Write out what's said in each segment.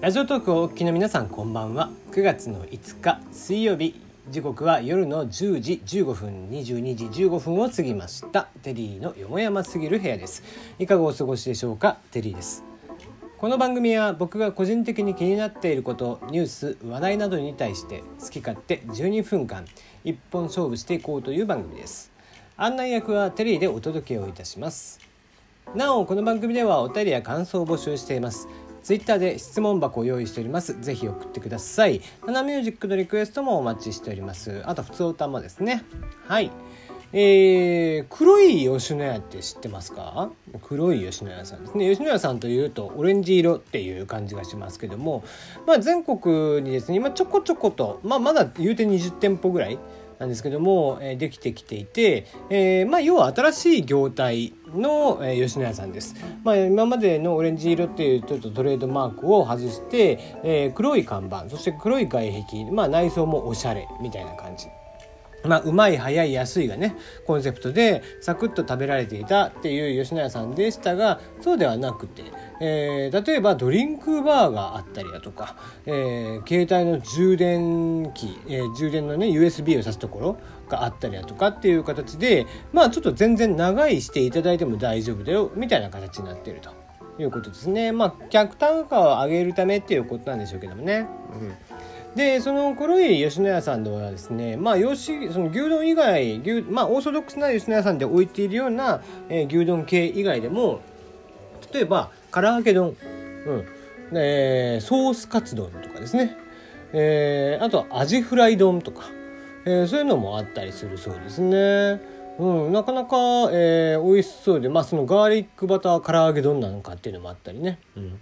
ラジオトークをお聞きの皆さんこんばんは。9月の5日水曜日。時刻は夜の10時15分22時15分を過ぎました。テリーのよもやますぎる部屋です。いかがお過ごしでしょうか？テリーです。この番組は僕が個人的に気になっていることニュース話題などに対して好き勝手12分間一本勝負していこうという番組です。案内役はテリーでお届けをいたします。なおこの番組ではお便りや感想を募集しています。ツイッターで質問箱を用意しております。ぜひ送ってください。ナナミュージックのリクエストもお待ちしております。あと普通歌もですね。はい。えー、黒い吉野家って知ってますか？黒い吉野家さんですね。吉野家さんというとオレンジ色っていう感じがしますけども、まあ、全国にですね今ちょこちょこと、まあ、まだ言うて20店舗ぐらいなんですけども、え、できてきていて、え、まあ、要は新しい業態の、え、吉野家さんです、まあ、今までのオレンジ色っていうちょっとトレードマークを外して、え、黒い看板そして黒い外壁、まあ、内装もおしゃれみたいな感じ。まあ、うまい早い安いがねコンセプトでサクッと食べられていたっていう吉野家さんでしたがそうではなくて、えー、例えばドリンクバーがあったりだとか、えー、携帯の充電器、えー、充電のね USB を挿すところがあったりだとかっていう形でまあちょっと全然長いしていただいても大丈夫だよみたいな形になってると。いうことですね。まあ客単価を上げるためっていうことなんでしょうけどもね。うん。でその黒い吉野家さんではですねまあ吉その牛丼以外牛、まあ、オーソドックスな吉野家さんで置いているような、えー、牛丼系以外でも例えば唐揚げ丼、うんえー、ソースカツ丼とかですね、えー、あとアジフライ丼とか、えー、そういうのもあったりするそうですね。うん、なかなか、えー、美味しそうで、まあ、そのガーリックバター唐揚げ丼なんかっていうのもあったりね。うん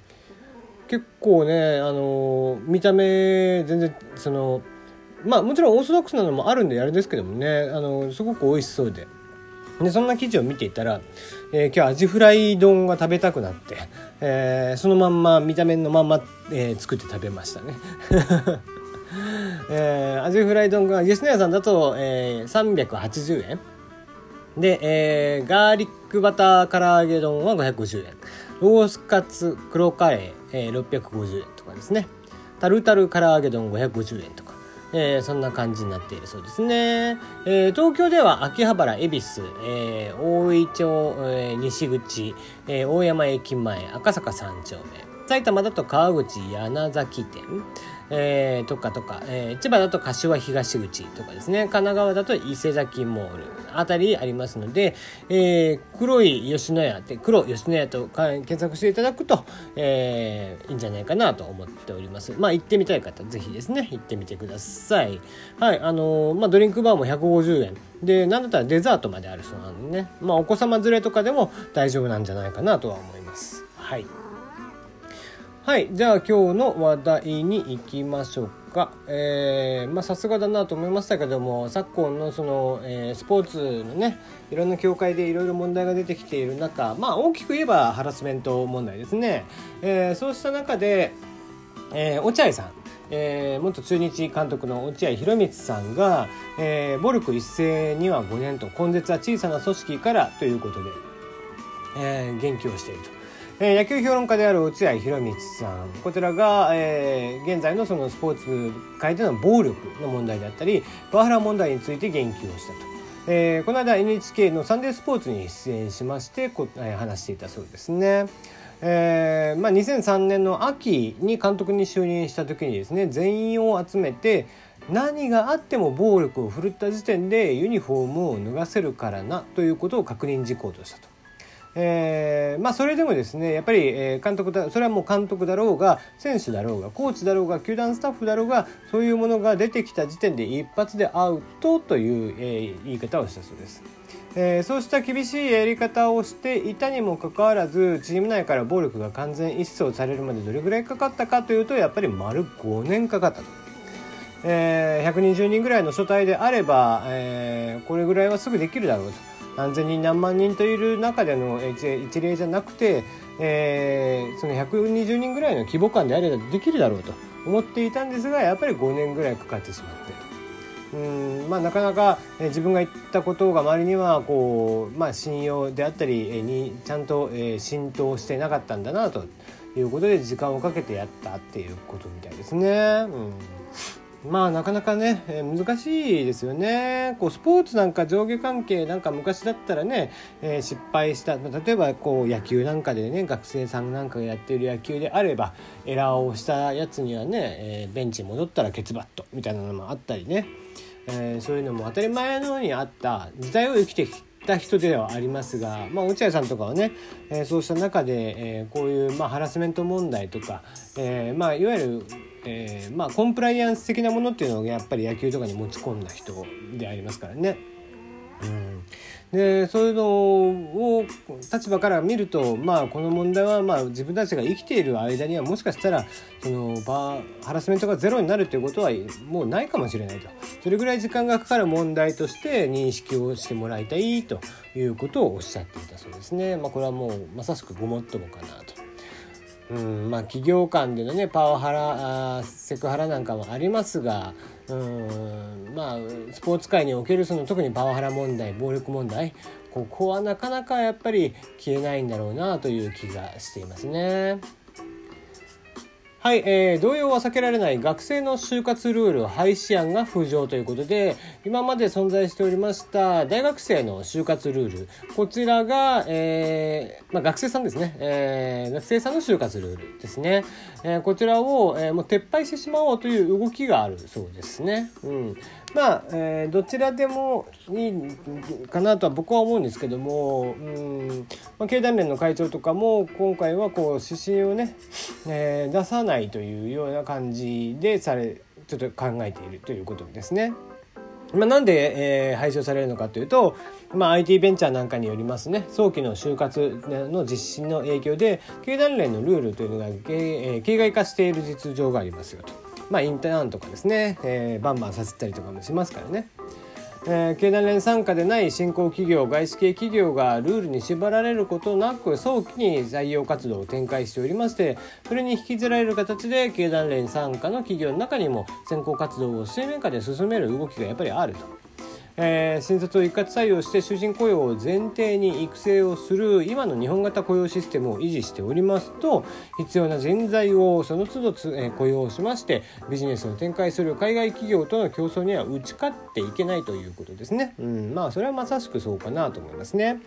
結構ねあの見た目全然そのまあもちろんオーソドックスなのもあるんであれですけどもねあのすごく美味しそうで。でそんな記事を見ていたら、えー、今日アジフライ丼が食べたくなって、えー、そのまんま見た目のまんま、えー、作って食べましたね。えー、アジフライ丼が吉野家さんだと、えー、380円で、えー、ガーリックバター唐揚げ丼は550円ロースカツ黒カレー、えー、650円とかですね。タルタル唐揚げ丼550円とか、えー、そんな感じになっているそうですね、えー、東京では秋葉原恵比寿、えー、大井町、えー、西口、えー、大山駅前赤坂三丁目埼玉だと川口柳崎店、えー、とかとか、えー、千葉だと柏東口とかですね。神奈川だと伊勢崎モール。あたりありますので、えー、黒い吉野家って黒吉野家と検索していただくと、えー、いいんじゃないかなと思っております。まあ行ってみたい方ぜひですね行ってみてください。はいあのー、まあドリンクバーも150円でなんだったらデザートまであるそうなんでね。まあお子様連れとかでも大丈夫なんじゃないかなとは思います。はい。はいじゃあ今日の話題に行きましょうかえー、まあさすがだなと思いましたけども昨今のその、えー、スポーツのねいろんな協会でいろいろ問題が出てきている中まあ大きく言えばハラスメント問題ですね、えー、そうした中で、えー、落合さんえー、元中日監督の落合博満さんが、えー、暴力一斉には5年と根絶は小さな組織からということで、えー、言及をしていると。えー、野球評論家である落合博満さんこちらが、えー、現在のそのスポーツ界での暴力の問題であったりパワハラ問題について言及をしたと。えー、この間 NHK のサンデースポーツに出演しましてこ、えー、話していたそうですね。えーまあ、2003年の秋に監督に就任した時にですね全員を集めて何があっても暴力を振るった時点でユニフォームを脱がせるからなということを確認事項としたと。えー、まあ、それでもですねやっぱり、監督だそれはもう監督だろうが選手だろうがコーチだろうが球団スタッフだろうがそういうものが出てきた時点で一発でアウトという、えー、言い方をしたそうです。えー、そうした厳しいやり方をしていたにもかかわらずチーム内から暴力が完全一掃されるまでどれぐらいかかったかというとやっぱり丸5年かかったと。えー、120人ぐらいの所帯であれば、えー、これぐらいはすぐできるだろうと。何千人何万人といる中での一例じゃなくて、えー、その120人ぐらいの規模感であればできるだろうと思っていたんですがやっぱり5年ぐらいかかってしまってうんまあ、なかなか自分が言ったことが周りにはこう、まあ、信用であったりにちゃんと浸透してなかったんだなということで時間をかけてやったっていうことみたいですね。うんまあなかなかね、えー、難しいですよね。こうスポーツなんか上下関係なんか昔だったらね、えー、失敗した例えばこう野球なんかでね学生さんなんかがやってる野球であればエラーをしたやつにはね、えー、ベンチに戻ったらケツバットみたいなのもあったりね、えそういうのも当たり前のようにあった時代を生きてきた人ではありますが、まあ、落合さんとかはね、えそうした中で、えこういう、まあ、ハラスメント問題とか、えまあ、いわゆるえー、まあコンプライアンス的なものっていうのをやっぱり野球とかに持ち込んだ人でありますからね。うん、でそういうのを立場から見るとまあこの問題はまあ自分たちが生きている間にはもしかしたらそのバハラスメントがゼロになるということはもうないかもしれないとそれぐらい時間がかかる問題として認識をしてもらいたいということをおっしゃっていたそうですね。まあ、これはもうまさしくごもっともかなと。うんまあ、企業間でのねパワハラあセクハラなんかもありますがうんまあスポーツ界におけるその特にパワハラ問題暴力問題ここはなかなかやっぱり消えないんだろうなという気がしていますね。はい、えー、動揺は避けられない学生の就活ルール廃止案が浮上ということで今まで存在しておりました大学生の就活ルールこちらが、えーまあ、学生さんですね、えー、学生さんの就活ルールですね、えー、こちらを、えー、もう撤廃してしまおうという動きがあるそうですね。うん。まあ、えー、どちらでもいいかなとは僕は思うんですけども、うんまあ、経団連の会長とかも今回はこう指針をね、えー、出さないというような感じでされちょっと考えているということですね。まあ、なんで、えー、廃止されるのかというと、まあ、IT ベンチャーなんかによりますね早期の就活の実施の影響で経団連のルールというのが、えー、形骸化している実情がありますよと。まあ、インターンとかですね、えー、バンバンさせたりとかもしますからね。えー、経団連傘下でない新興企業外資系企業がルールに縛られることなく早期に採用活動を展開しておりましてそれに引きずられる形で経団連傘下の企業の中にも先行活動を水面下で進める動きがやっぱりあると。えー、新卒を一括採用して終身雇用を前提に育成をする今の日本型雇用システムを維持しておりますと必要な人材をその都度つ、えー、雇用しましてビジネスを展開する海外企業との競争には打ち勝っていけないということですね。うん、まあそれはまさしくそうかなと思いますね。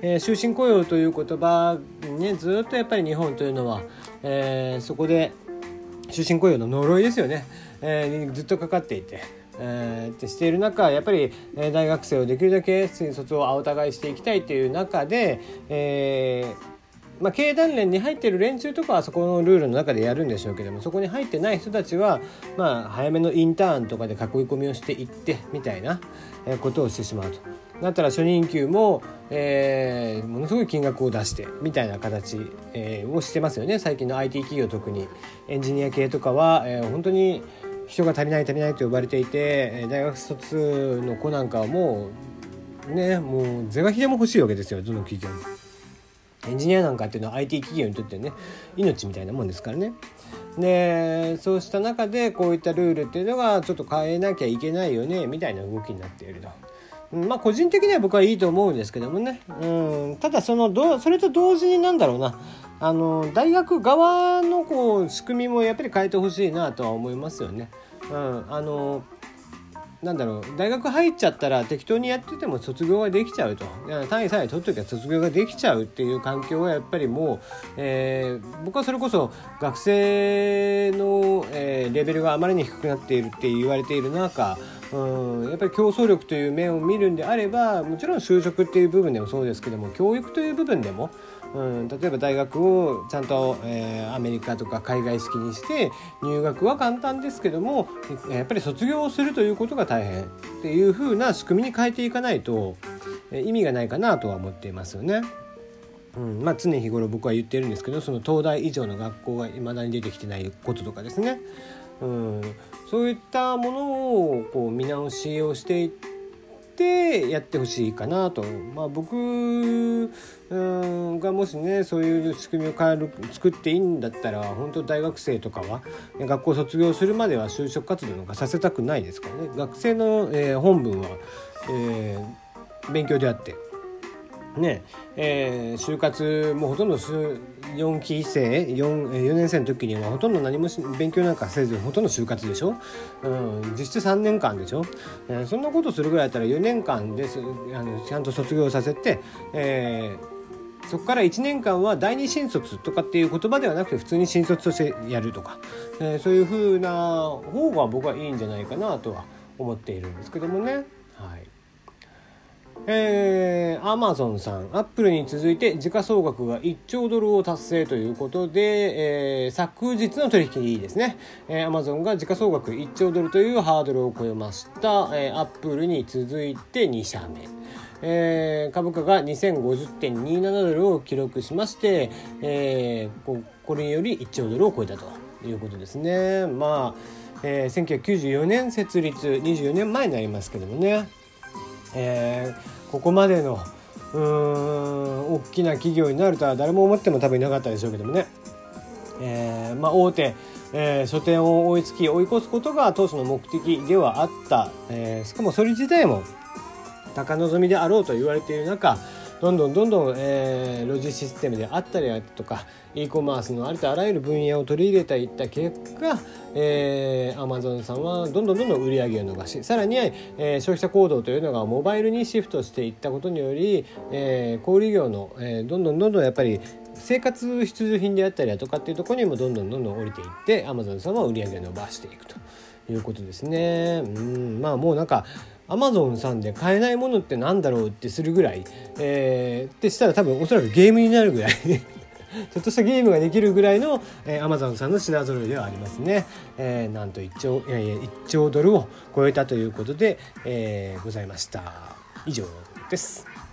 えー、終身雇用という言葉ねずっとやっぱり日本というのは、えー、そこで終身雇用の呪いですよね、えー、ずっとかかっていて。えー、ってしている中やっぱり、大学生をできるだけ新卒を青互いしていきたいという中で、えーまあ、経団連に入ってる連中とかはそこのルールの中でやるんでしょうけどもそこに入ってない人たちは、まあ、早めのインターンとかで囲い込みをしていってみたいなことをしてしまうと。だったら初任給も、えー、ものすごい金額を出してみたいな形、えー、をしてますよね最近の IT 企業特にエンジニア系とかは、えー、本当に人が足りない足りないと呼ばれていて大学卒の子なんかはもうねもう是が非でも欲しいわけですよどの企業も。エンジニアなんかっていうのは IT 企業にとってね命みたいなもんですからね。でそうした中でこういったルールっていうのがちょっと変えなきゃいけないよねみたいな動きになっていると。まあ個人的には僕はいいと思うんですけどもね、うん、ただそのどそれと同時になんだろうな。あの大学側のこう仕組みもやっぱり変えてほしいなとは思いますよね。うん、あのなんだろう。大学入っちゃったら適当にやってても卒業ができちゃうと。単位さえ取っときゃ卒業ができちゃうっていう環境はやっぱりもう、えー、僕はそれこそ学生の、えー、レベルがあまりに低くなっているって言われている中うん。やっぱり競争力という面を見るんであればもちろん就職っていう部分でもそうですけども教育という部分でもうん、例えば大学をちゃんと、えー、アメリカとか海外式にして入学は簡単ですけどもやっぱり卒業をするということが大変っていう風な仕組みに変えていかないと意味がないかなとは思っていますよね。うん。まあ、常日頃僕は言ってるんですけどその東大以上の学校がいまだに出てきてないこととかですね、うん、そういったものをこう見直しをしていってやってほしいかなと、まあ、僕がもしねそういう仕組みを変える作っていいんだったら本当大学生とかは学校卒業するまでは就職活動なんかさせたくないですからね。学生の、えー、本分は、えー、勉強であってねえー、就活もほとんど4期生 4, 4年生の時にはほとんど何も勉強なんかせずほとんど就活でしょ、うん、実質3年間でしょ、えー、そんなことするぐらいだったら4年間です。あのちゃんと卒業させて、えー、そこから1年間は第二新卒とかっていう言葉ではなくて普通に新卒としてやるとか、えー、そういう風な方が僕はいいんじゃないかなとは思っているんですけどもね。はい。えー、アマゾンさん、アップルに続いて時価総額が1兆ドルを達成ということで、えー、昨日の取引にいいですね。えー、アマゾンが時価総額1兆ドルというハードルを超えました。えー、アップルに続いて2社目。えー、株価が2050.27ドルを記録しまして、えー、ここれにより1兆ドルを超えたということですね。まあ、えー、1994年設立24年前になりますけどもね。えー、ここまでのうーん大きな企業になるとは誰も思っても多分いなかったでしょうけどもね、えーまあ、大手、えー、書店を追いつき追い越すことが当初の目的ではあった、え、しかもそれ自体も高望みであろうと言われている中どんどんどんどん、えー、ロジシステムであったりとか e コマースのありとあらゆる分野を取り入れていった結果、えー、Amazon さんはどんどんどんどん売り上げを伸ばしさらには、えー、消費者行動というのがモバイルにシフトしていったことにより、えー、小売業の、えー、どんどんどんどんやっぱり生活必需品であったりだとかっていうところにもどんどんどんどん降りていって Amazon さんは売り上げを伸ばしていくということですね。うんまあもうなんかアマゾンさんで買えないものってなんだろうってするぐらい、えー、ってしたら多分おそらくゲームになるぐらい ちょっとしたゲームができるぐらいの、えー、アマゾンさんの品揃えではありますね。えー、なんと1兆いやいや1兆ドルを超えたということで、えー、ございました。以上です。